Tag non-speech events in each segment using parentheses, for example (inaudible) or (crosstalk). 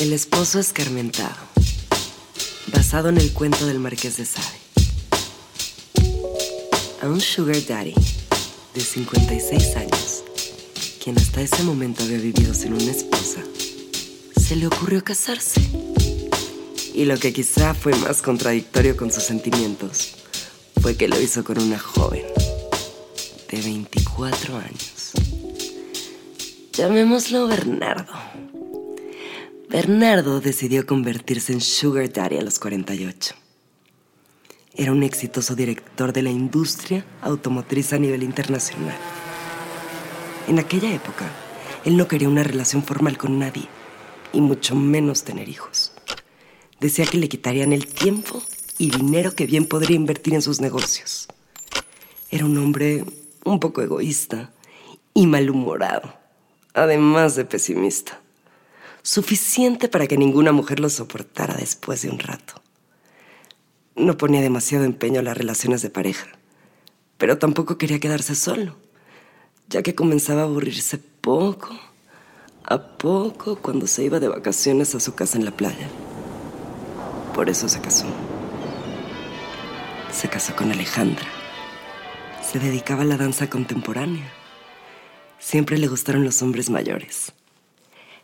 El esposo escarmentado, basado en el cuento del marqués de Sade. A un sugar daddy de 56 años, quien hasta ese momento había vivido sin una esposa, se le ocurrió casarse. Y lo que quizá fue más contradictorio con sus sentimientos fue que lo hizo con una joven de 24 años. Llamémoslo Bernardo. Bernardo decidió convertirse en Sugar Daddy a los 48. Era un exitoso director de la industria automotriz a nivel internacional. En aquella época, él no quería una relación formal con nadie, y mucho menos tener hijos. Decía que le quitarían el tiempo y dinero que bien podría invertir en sus negocios. Era un hombre un poco egoísta y malhumorado, además de pesimista. Suficiente para que ninguna mujer lo soportara después de un rato. No ponía demasiado empeño a las relaciones de pareja, pero tampoco quería quedarse solo, ya que comenzaba a aburrirse poco a poco cuando se iba de vacaciones a su casa en la playa. Por eso se casó. Se casó con Alejandra. Se dedicaba a la danza contemporánea. Siempre le gustaron los hombres mayores.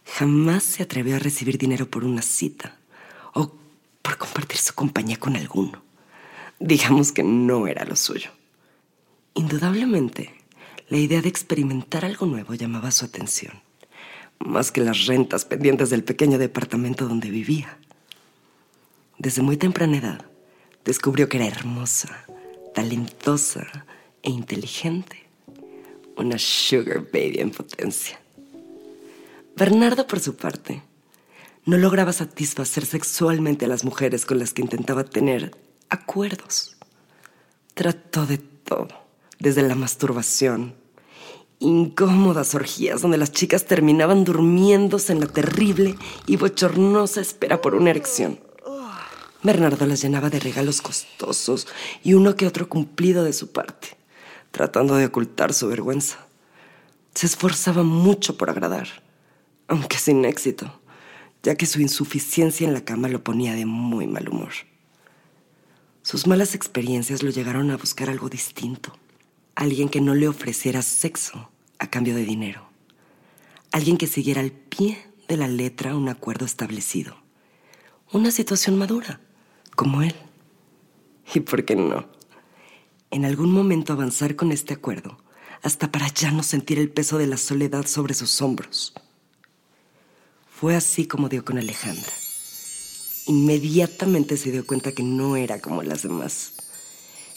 Jamás se atrevió a recibir dinero por una cita o por compartir su compañía con alguno. Digamos que no era lo suyo. Indudablemente, la idea de experimentar algo nuevo llamaba su atención, más que las rentas pendientes del pequeño departamento donde vivía. Desde muy temprana edad, descubrió que era hermosa, talentosa e inteligente. Una sugar baby en potencia. Bernardo, por su parte, no lograba satisfacer sexualmente a las mujeres con las que intentaba tener acuerdos. Trató de todo, desde la masturbación, incómodas orgías donde las chicas terminaban durmiéndose en la terrible y bochornosa espera por una erección Bernardo las llenaba de regalos costosos y uno que otro cumplido de su parte, tratando de ocultar su vergüenza. Se esforzaba mucho por agradar, aunque sin éxito, ya que su insuficiencia en la cama lo ponía de muy mal humor. Sus malas experiencias lo llegaron a buscar algo distinto, alguien que no le ofreciera sexo a cambio de dinero, alguien que siguiera al pie de la letra un acuerdo establecido, una situación madura como él. ¿Y por qué no? En algún momento avanzar con este acuerdo, hasta para ya no sentir el peso de la soledad sobre sus hombros. Fue así como dio con Alejandra. Inmediatamente se dio cuenta que no era como las demás,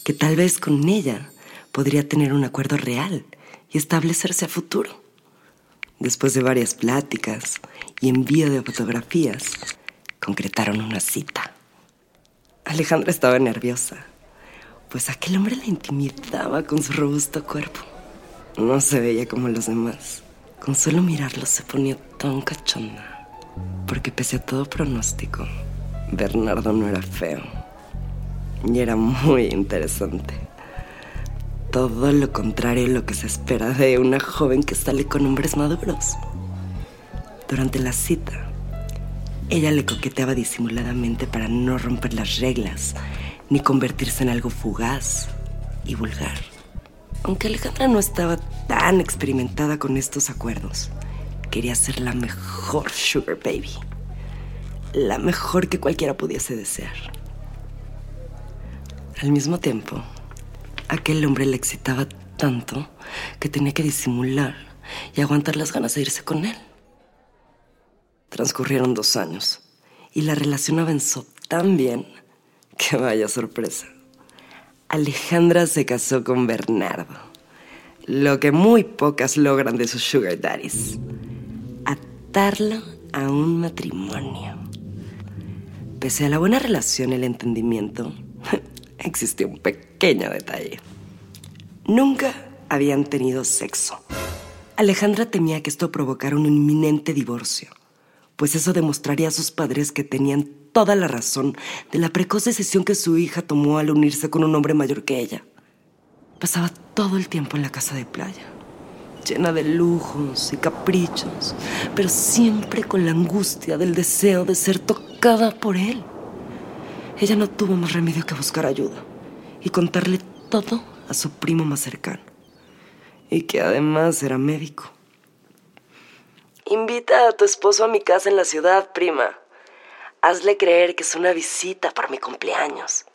que tal vez con ella podría tener un acuerdo real y establecerse a futuro. Después de varias pláticas y envío de fotografías, concretaron una cita. Alejandra estaba nerviosa, pues aquel hombre la intimidaba con su robusto cuerpo. No se veía como los demás. Con solo mirarlo se ponía tan cachonda, porque pese a todo pronóstico, Bernardo no era feo y era muy interesante. Todo lo contrario a lo que se espera de una joven que sale con hombres maduros. Durante la cita, ella le coqueteaba disimuladamente para no romper las reglas, ni convertirse en algo fugaz y vulgar. Aunque Alejandra no estaba tan experimentada con estos acuerdos, quería ser la mejor Sugar Baby. La mejor que cualquiera pudiese desear. Al mismo tiempo, aquel hombre le excitaba tanto que tenía que disimular y aguantar las ganas de irse con él. Transcurrieron dos años y la relación avanzó tan bien que vaya sorpresa. Alejandra se casó con Bernardo, lo que muy pocas logran de sus sugar daddies, atarlo a un matrimonio. Pese a la buena relación y el entendimiento, (laughs) existió un pequeño detalle. Nunca habían tenido sexo. Alejandra temía que esto provocara un inminente divorcio pues eso demostraría a sus padres que tenían toda la razón de la precoz decisión que su hija tomó al unirse con un hombre mayor que ella. Pasaba todo el tiempo en la casa de playa, llena de lujos y caprichos, pero siempre con la angustia del deseo de ser tocada por él. Ella no tuvo más remedio que buscar ayuda y contarle todo a su primo más cercano, y que además era médico. Invita a tu esposo a mi casa en la ciudad, prima. Hazle creer que es una visita para mi cumpleaños.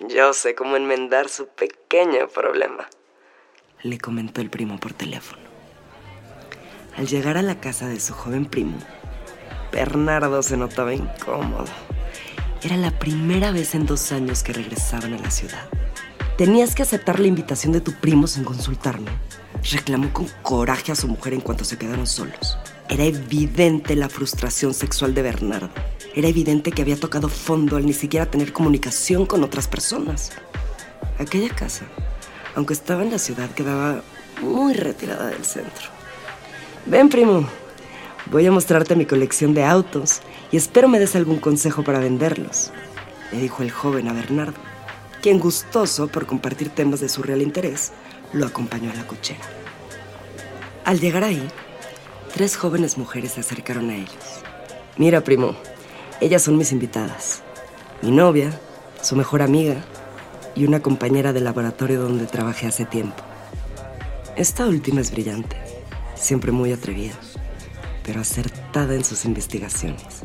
Yo sé cómo enmendar su pequeño problema, le comentó el primo por teléfono. Al llegar a la casa de su joven primo, Bernardo se notaba incómodo. Era la primera vez en dos años que regresaban a la ciudad. Tenías que aceptar la invitación de tu primo sin consultarme. Reclamó con coraje a su mujer en cuanto se quedaron solos. Era evidente la frustración sexual de Bernardo. Era evidente que había tocado fondo al ni siquiera tener comunicación con otras personas. Aquella casa, aunque estaba en la ciudad, quedaba muy retirada del centro. Ven, primo. Voy a mostrarte mi colección de autos y espero me des algún consejo para venderlos, le dijo el joven a Bernardo, quien gustoso por compartir temas de su real interés, lo acompañó a la cochera. Al llegar ahí, tres jóvenes mujeres se acercaron a ellos. Mira, primo, ellas son mis invitadas. Mi novia, su mejor amiga y una compañera de laboratorio donde trabajé hace tiempo. Esta última es brillante, siempre muy atrevida, pero acertada en sus investigaciones.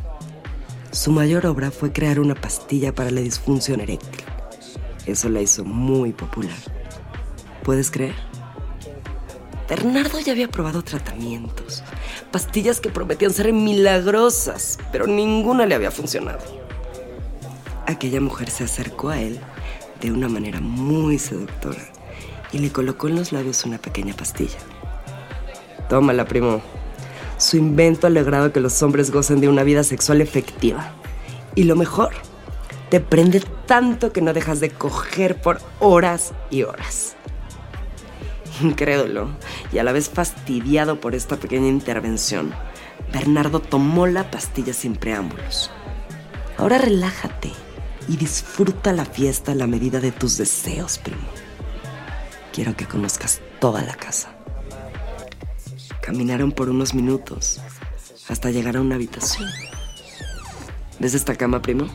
Su mayor obra fue crear una pastilla para la disfunción eréctil. Eso la hizo muy popular. ¿Puedes creer? Bernardo ya había probado tratamientos, pastillas que prometían ser milagrosas, pero ninguna le había funcionado. Aquella mujer se acercó a él de una manera muy seductora y le colocó en los labios una pequeña pastilla. Tómala, primo. Su invento ha logrado que los hombres gocen de una vida sexual efectiva. Y lo mejor, te prende tanto que no dejas de coger por horas y horas (laughs) incrédulo y a la vez fastidiado por esta pequeña intervención, Bernardo tomó la pastilla sin preámbulos. Ahora relájate y disfruta la fiesta a la medida de tus deseos, primo. Quiero que conozcas toda la casa. Caminaron por unos minutos hasta llegar a una habitación. ¿Ves esta cama, primo?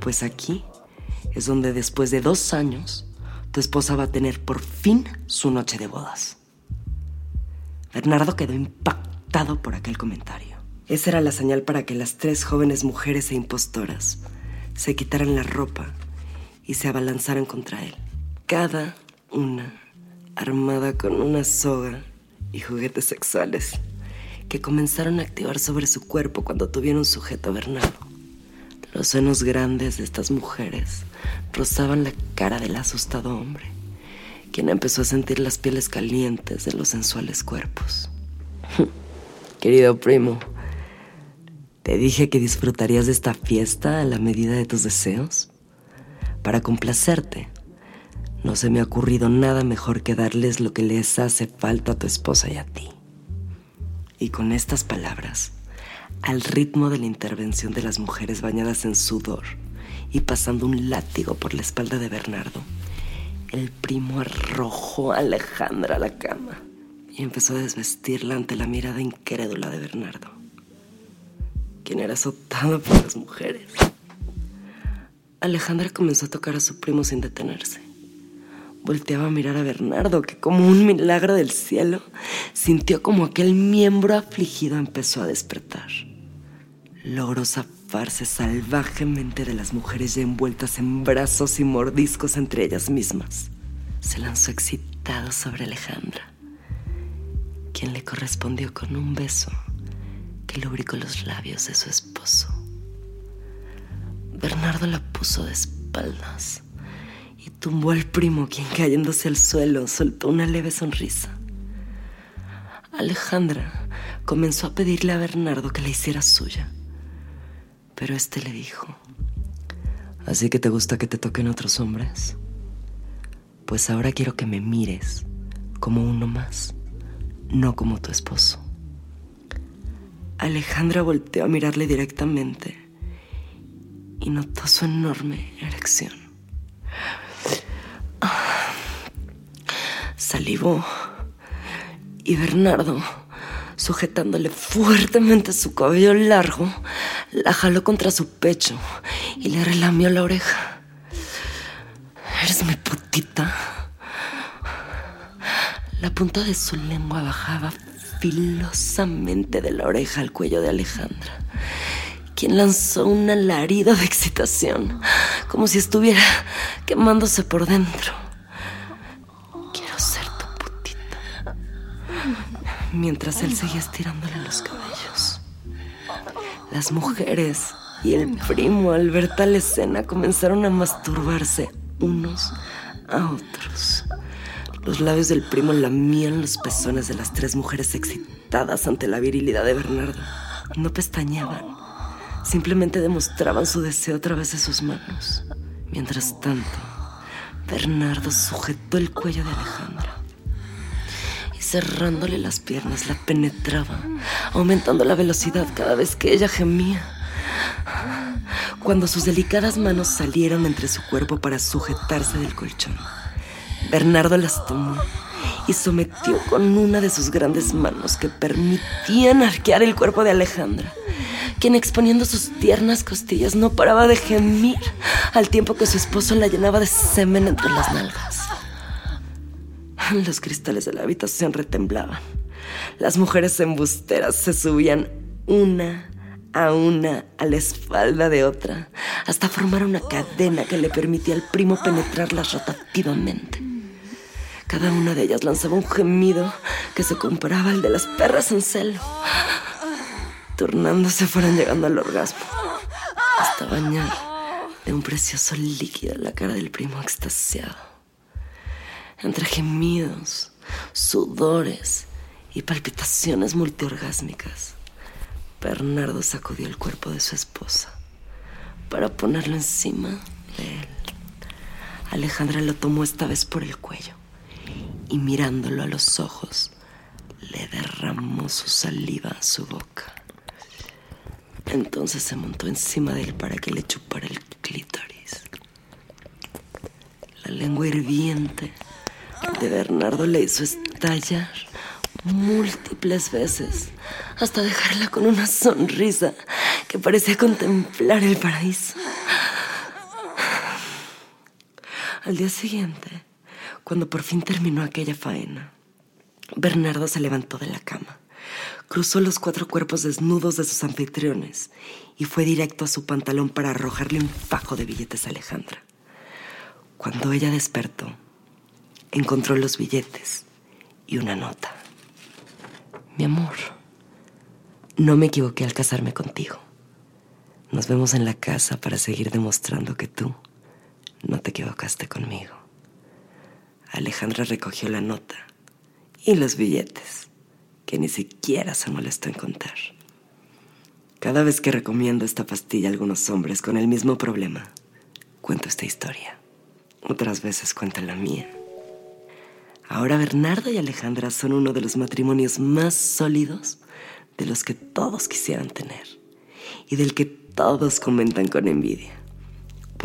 Pues aquí es donde después de dos años tu esposa va a tener por fin su noche de bodas. Bernardo quedó impactado por aquel comentario. Esa era la señal para que las tres jóvenes mujeres e impostoras se quitaran la ropa y se abalanzaran contra él. Cada una armada con una soga y juguetes sexuales que comenzaron a activar sobre su cuerpo cuando tuvieron sujeto a Bernardo. Los senos grandes de estas mujeres rozaban la cara del asustado hombre, quien empezó a sentir las pieles calientes de los sensuales cuerpos. (laughs) Querido primo, ¿te dije que disfrutarías de esta fiesta a la medida de tus deseos? Para complacerte, no se me ha ocurrido nada mejor que darles lo que les hace falta a tu esposa y a ti. Y con estas palabras, al ritmo de la intervención de las mujeres bañadas en sudor y pasando un látigo por la espalda de Bernardo, el primo arrojó a Alejandra a la cama y empezó a desvestirla ante la mirada incrédula de Bernardo, quien era azotado por las mujeres. Alejandra comenzó a tocar a su primo sin detenerse. Volteaba a mirar a Bernardo, que como un milagro del cielo, sintió como aquel miembro afligido empezó a despertar logró salvajemente de las mujeres ya envueltas en brazos y mordiscos entre ellas mismas. Se lanzó excitado sobre Alejandra, quien le correspondió con un beso que lubricó los labios de su esposo. Bernardo la puso de espaldas y tumbó al primo, quien cayéndose al suelo soltó una leve sonrisa. Alejandra comenzó a pedirle a Bernardo que la hiciera suya. Pero este le dijo, ¿así que te gusta que te toquen otros hombres? Pues ahora quiero que me mires como uno más, no como tu esposo. Alejandra volteó a mirarle directamente y notó su enorme erección. Salivó Y Bernardo, sujetándole fuertemente su cabello largo, la jaló contra su pecho y le relamió la oreja. Eres mi putita. La punta de su lengua bajaba filosamente de la oreja al cuello de Alejandra, quien lanzó un alarido de excitación, como si estuviera quemándose por dentro. Quiero ser tu putita. Mientras él seguía estirándole los cabellos. Las mujeres y el primo, al ver tal escena, comenzaron a masturbarse unos a otros. Los labios del primo lamían los pezones de las tres mujeres excitadas ante la virilidad de Bernardo. No pestañeaban, simplemente demostraban su deseo a través de sus manos. Mientras tanto, Bernardo sujetó el cuello de Alejandra cerrándole las piernas la penetraba, aumentando la velocidad cada vez que ella gemía. Cuando sus delicadas manos salieron entre su cuerpo para sujetarse del colchón. Bernardo las tomó y sometió con una de sus grandes manos que permitían arquear el cuerpo de Alejandra, quien exponiendo sus tiernas costillas no paraba de gemir al tiempo que su esposo la llenaba de semen entre las nalgas. (laughs) Los cristales de la habitación retemblaban. Las mujeres embusteras se subían una a una a la espalda de otra, hasta formar una cadena que le permitía al primo penetrarlas rotativamente. Cada una de ellas lanzaba un gemido que se comparaba al de las perras en celo. Turnándose fueron llegando al orgasmo. Hasta bañar de un precioso líquido la cara del primo extasiado. Entre gemidos, sudores y palpitaciones multiorgásmicas, Bernardo sacudió el cuerpo de su esposa para ponerlo encima de él. Alejandra lo tomó esta vez por el cuello y mirándolo a los ojos, le derramó su saliva a su boca. Entonces se montó encima de él para que le chupara el clítoris. La lengua hirviente de Bernardo le hizo estallar múltiples veces hasta dejarla con una sonrisa que parecía contemplar el paraíso. Al día siguiente, cuando por fin terminó aquella faena, Bernardo se levantó de la cama, cruzó los cuatro cuerpos desnudos de sus anfitriones y fue directo a su pantalón para arrojarle un fajo de billetes a Alejandra. Cuando ella despertó, encontró los billetes y una nota. Mi amor, no me equivoqué al casarme contigo. Nos vemos en la casa para seguir demostrando que tú no te equivocaste conmigo. Alejandra recogió la nota y los billetes, que ni siquiera se molestó en contar. Cada vez que recomiendo esta pastilla a algunos hombres con el mismo problema, cuento esta historia. Otras veces cuento la mía. Ahora Bernardo y Alejandra son uno de los matrimonios más sólidos de los que todos quisieran tener y del que todos comentan con envidia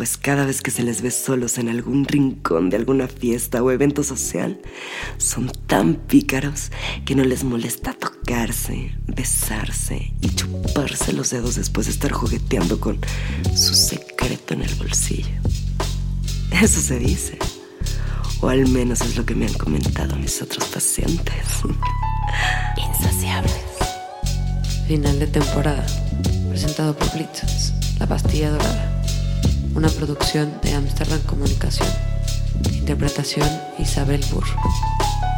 pues cada vez que se les ve solos en algún rincón de alguna fiesta o evento social, son tan pícaros que no les molesta tocarse, besarse y chuparse los dedos después de estar jugueteando con su secreto en el bolsillo. Eso se dice, o al menos es lo que me han comentado mis otros pacientes. (laughs) Insaciables. Final de temporada, presentado por Blitzes, la pastilla dorada una producción de Amsterdam Comunicación. Interpretación Isabel Burr.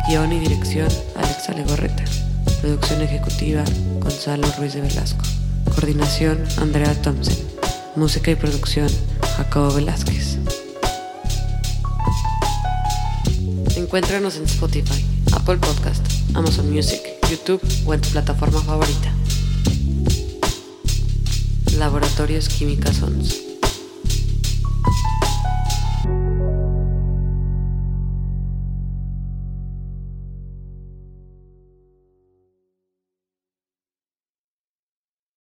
Guión y dirección Alexa Legorreta. Producción ejecutiva Gonzalo Ruiz de Velasco. Coordinación Andrea Thompson. Música y producción Jacobo Velázquez. Encuéntranos en Spotify, Apple Podcast, Amazon Music, YouTube o en tu plataforma favorita. Laboratorios Químicas Sons.